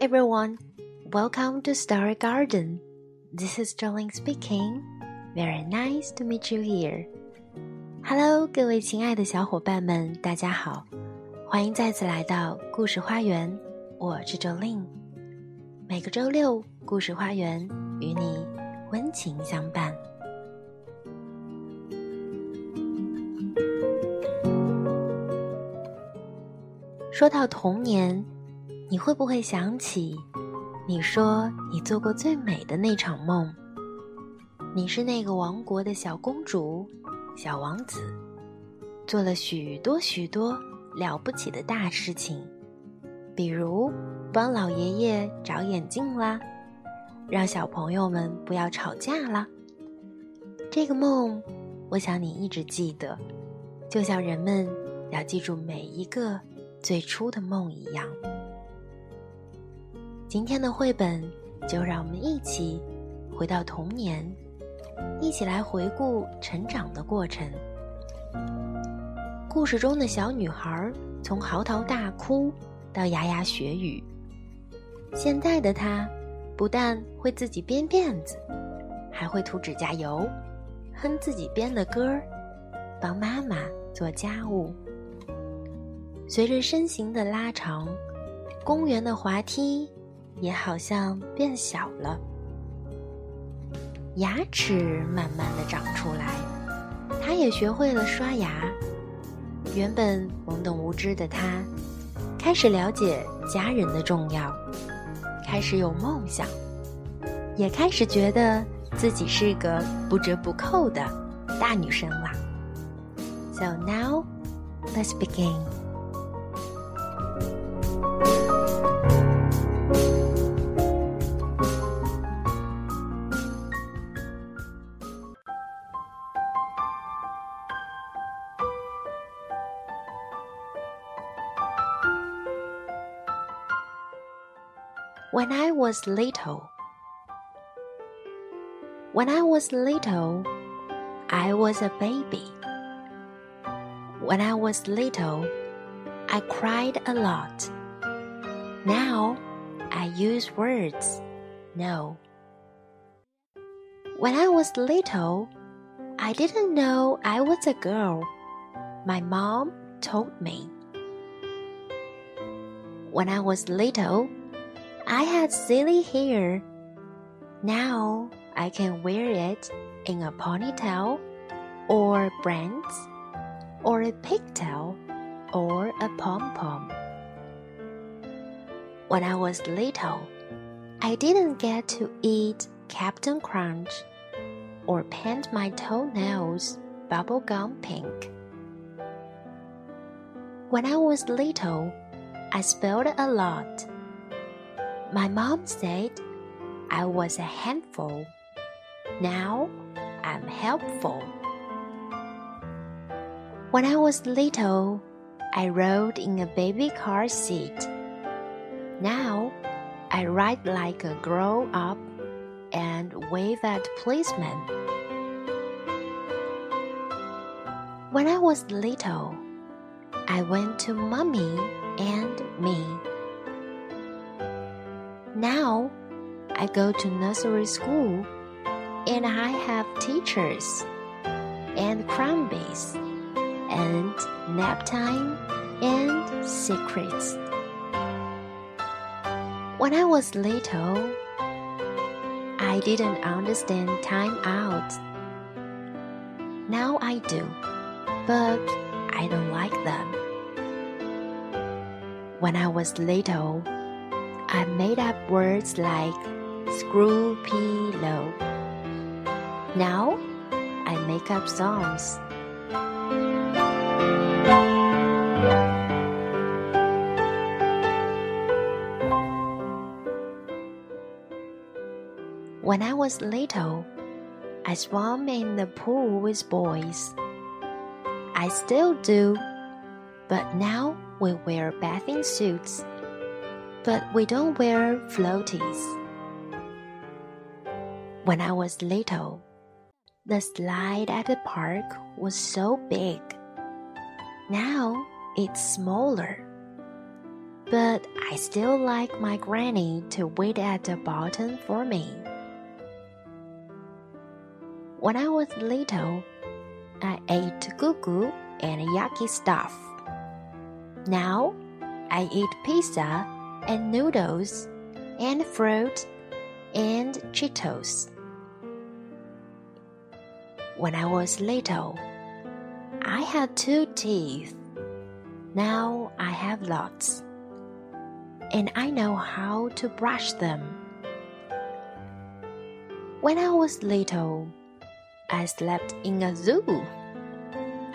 everyone. Welcome to Story Garden. This is Jolene speaking. Very nice to meet you here. Hello，各位亲爱的小伙伴们，大家好，欢迎再次来到故事花园。我是 Jolene。每个周六，故事花园与你温情相伴。说到童年，你会不会想起你说你做过最美的那场梦？你是那个王国的小公主、小王子，做了许多许多了不起的大事情，比如帮老爷爷找眼镜啦，让小朋友们不要吵架啦。这个梦，我想你一直记得，就像人们要记住每一个。最初的梦一样。今天的绘本就让我们一起回到童年，一起来回顾成长的过程。故事中的小女孩从嚎啕大哭到牙牙学语，现在的她不但会自己编辫子，还会涂指甲油，哼自己编的歌儿，帮妈妈做家务。随着身形的拉长，公园的滑梯也好像变小了。牙齿慢慢的长出来，他也学会了刷牙。原本懵懂无知的他，开始了解家人的重要，开始有梦想，也开始觉得自己是个不折不扣的大女生了。So now, let's begin. When I was little, when I was little, I was a baby. When I was little, I cried a lot. Now I use words. No. When I was little, I didn't know I was a girl. My mom told me. When I was little, I had silly hair. Now I can wear it in a ponytail, or braids, or a pigtail, or a pom pom. When I was little, I didn't get to eat Cap'n Crunch or paint my toenails bubblegum pink. When I was little, I spelled a lot my mom said I was a handful. Now I'm helpful. When I was little, I rode in a baby car seat. Now I ride like a grown up and wave at policemen. When I was little, I went to mommy and me. Now I go to nursery school and I have teachers and crumbies and nap time and secrets. When I was little, I didn't understand time out. Now I do, but I don't like them. When I was little, I made up words like screw pillow. Now I make up songs. When I was little, I swam in the pool with boys. I still do, but now we wear bathing suits but we don't wear floaties. When I was little, the slide at the park was so big. Now it's smaller. but I still like my granny to wait at the bottom for me. When I was little, I ate gugu and yucky stuff. Now, I eat pizza and noodles and fruit and Cheetos. When I was little, I had two teeth. Now I have lots. And I know how to brush them. When I was little, I slept in a zoo.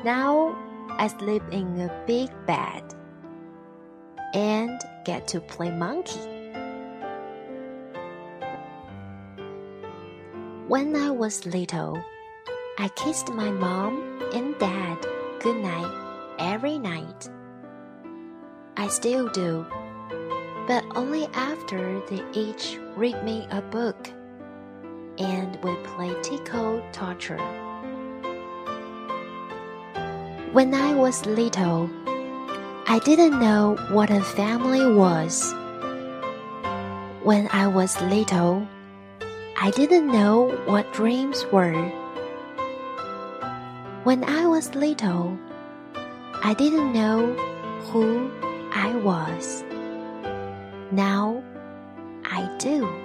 Now I sleep in a big bed and get to play monkey. When I was little, I kissed my mom and dad goodnight every night. I still do, but only after they each read me a book and we play Tickle Torture. When I was little, I didn't know what a family was. When I was little, I didn't know what dreams were. When I was little, I didn't know who I was. Now I do.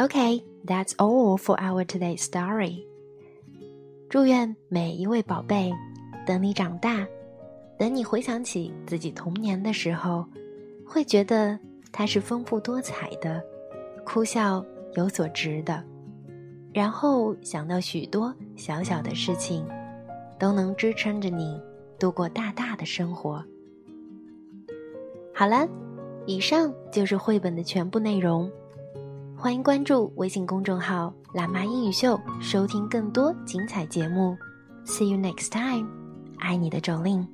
Okay, that's all for our today's story. 祝愿每一位宝贝，等你长大，等你回想起自己童年的时候，会觉得它是丰富多彩的，哭笑有所值的。然后想到许多小小的事情，都能支撑着你度过大大的生活。好了，以上就是绘本的全部内容。欢迎关注微信公众号“辣妈英语秀”，收听更多精彩节目。See you next time，爱你的周令。